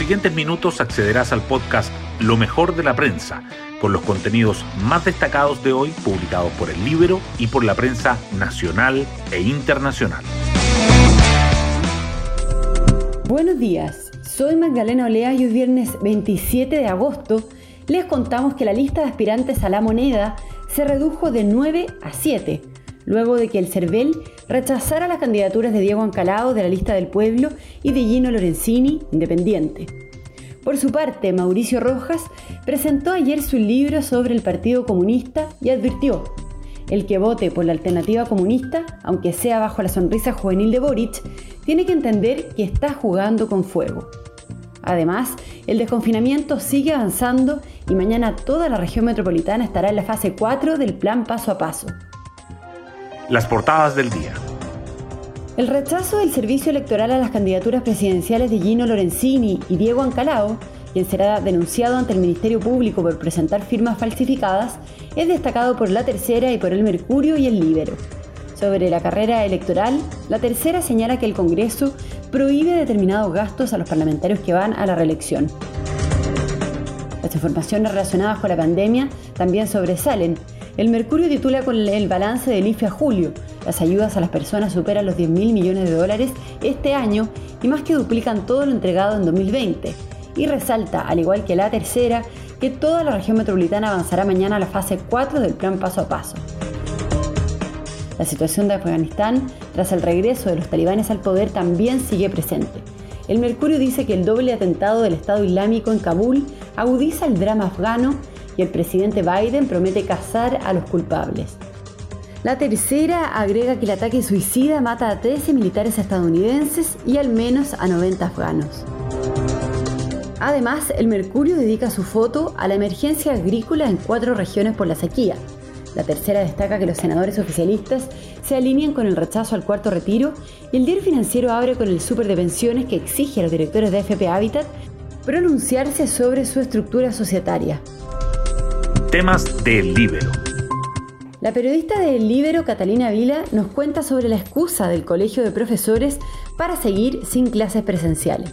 siguientes minutos accederás al podcast Lo mejor de la prensa, con los contenidos más destacados de hoy publicados por el Libro y por la prensa nacional e internacional. Buenos días, soy Magdalena Olea y hoy viernes 27 de agosto les contamos que la lista de aspirantes a la moneda se redujo de 9 a 7, luego de que el CERVEL rechazara las candidaturas de Diego Ancalao de la lista del pueblo y de Gino Lorenzini, independiente. Por su parte, Mauricio Rojas presentó ayer su libro sobre el Partido Comunista y advirtió, el que vote por la alternativa comunista, aunque sea bajo la sonrisa juvenil de Boric, tiene que entender que está jugando con fuego. Además, el desconfinamiento sigue avanzando y mañana toda la región metropolitana estará en la fase 4 del plan paso a paso. Las portadas del día. El rechazo del servicio electoral a las candidaturas presidenciales de Gino Lorenzini y Diego Ancalao, quien será denunciado ante el Ministerio Público por presentar firmas falsificadas, es destacado por La Tercera y por El Mercurio y El Libero. Sobre la carrera electoral, La Tercera señala que el Congreso prohíbe determinados gastos a los parlamentarios que van a la reelección. Las informaciones relacionadas con la pandemia también sobresalen. El Mercurio titula con el balance del IFE a julio. Las ayudas a las personas superan los 10 mil millones de dólares este año y más que duplican todo lo entregado en 2020. Y resalta, al igual que la tercera, que toda la región metropolitana avanzará mañana a la fase 4 del plan paso a paso. La situación de Afganistán, tras el regreso de los talibanes al poder, también sigue presente. El Mercurio dice que el doble atentado del Estado Islámico en Kabul agudiza el drama afgano y el presidente Biden promete cazar a los culpables. La tercera agrega que el ataque suicida mata a 13 militares estadounidenses y al menos a 90 afganos. Además, el Mercurio dedica su foto a la emergencia agrícola en cuatro regiones por la sequía, la tercera destaca que los senadores oficialistas se alinean con el rechazo al cuarto retiro y el diario financiero abre con el súper de pensiones que exige a los directores de FP Habitat pronunciarse sobre su estructura societaria. Temas del Libero. La periodista del Libero, Catalina Vila, nos cuenta sobre la excusa del Colegio de Profesores para seguir sin clases presenciales.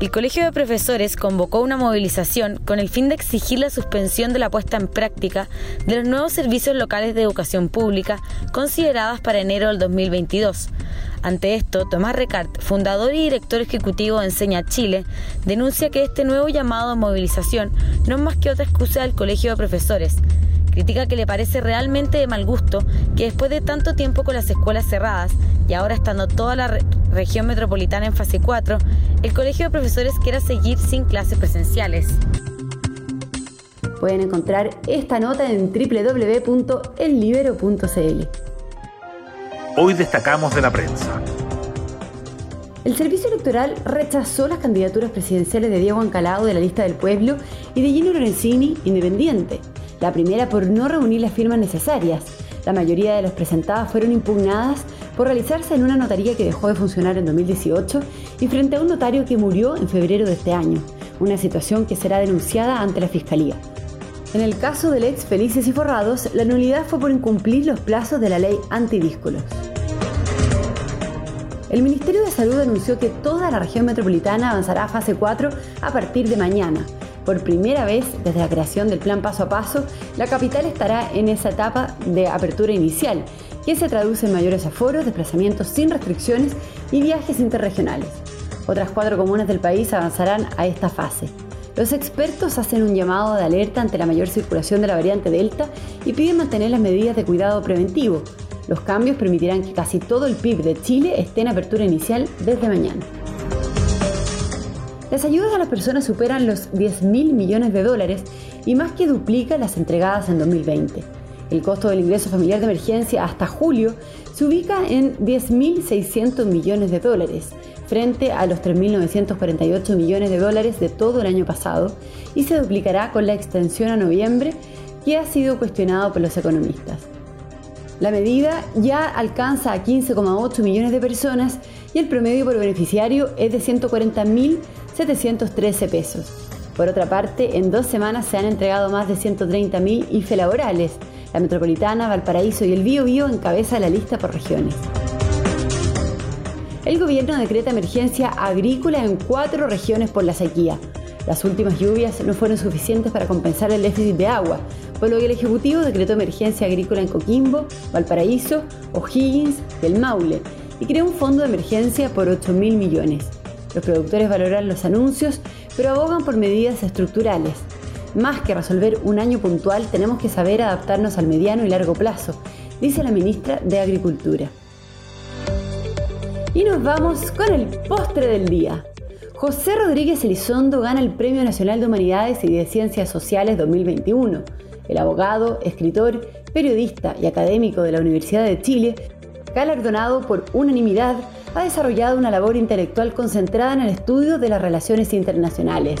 El Colegio de Profesores convocó una movilización con el fin de exigir la suspensión de la puesta en práctica de los nuevos servicios locales de educación pública consideradas para enero del 2022. Ante esto, Tomás Recart, fundador y director ejecutivo de Enseña Chile, denuncia que este nuevo llamado a movilización no es más que otra excusa del Colegio de Profesores, Critica que le parece realmente de mal gusto que después de tanto tiempo con las escuelas cerradas y ahora estando toda la región metropolitana en fase 4, el Colegio de Profesores quiera seguir sin clases presenciales. Pueden encontrar esta nota en www.ellibero.cl. Hoy destacamos de la prensa. El Servicio Electoral rechazó las candidaturas presidenciales de Diego Ancalado de la lista del pueblo y de Gino Lorenzini, independiente. La primera por no reunir las firmas necesarias. La mayoría de las presentadas fueron impugnadas por realizarse en una notaría que dejó de funcionar en 2018 y frente a un notario que murió en febrero de este año, una situación que será denunciada ante la Fiscalía. En el caso del ex Felices y Forrados, la nulidad fue por incumplir los plazos de la ley antidíscolos. El Ministerio de Salud anunció que toda la región metropolitana avanzará a fase 4 a partir de mañana, por primera vez desde la creación del plan paso a paso, la capital estará en esa etapa de apertura inicial, que se traduce en mayores aforos, desplazamientos sin restricciones y viajes interregionales. Otras cuatro comunas del país avanzarán a esta fase. Los expertos hacen un llamado de alerta ante la mayor circulación de la variante Delta y piden mantener las medidas de cuidado preventivo. Los cambios permitirán que casi todo el PIB de Chile esté en apertura inicial desde mañana. Las ayudas a las personas superan los 10 mil millones de dólares y más que duplican las entregadas en 2020. El costo del ingreso familiar de emergencia hasta julio se ubica en 10.600 millones de dólares, frente a los 3.948 millones de dólares de todo el año pasado, y se duplicará con la extensión a noviembre, que ha sido cuestionado por los economistas. La medida ya alcanza a 15,8 millones de personas y el promedio por beneficiario es de 140.000 713 pesos. Por otra parte, en dos semanas se han entregado más de 130.000 IFE laborales. La Metropolitana, Valparaíso y el Bío Bío encabeza la lista por regiones. El gobierno decreta emergencia agrícola en cuatro regiones por la sequía. Las últimas lluvias no fueron suficientes para compensar el déficit de agua, por lo que el Ejecutivo decretó emergencia agrícola en Coquimbo, Valparaíso, O'Higgins y el Maule y creó un fondo de emergencia por 8 mil millones. Los productores valoran los anuncios, pero abogan por medidas estructurales. Más que resolver un año puntual, tenemos que saber adaptarnos al mediano y largo plazo, dice la ministra de Agricultura. Y nos vamos con el postre del día. José Rodríguez Elizondo gana el Premio Nacional de Humanidades y de Ciencias Sociales 2021. El abogado, escritor, periodista y académico de la Universidad de Chile, galardonado por unanimidad, ha desarrollado una labor intelectual concentrada en el estudio de las relaciones internacionales.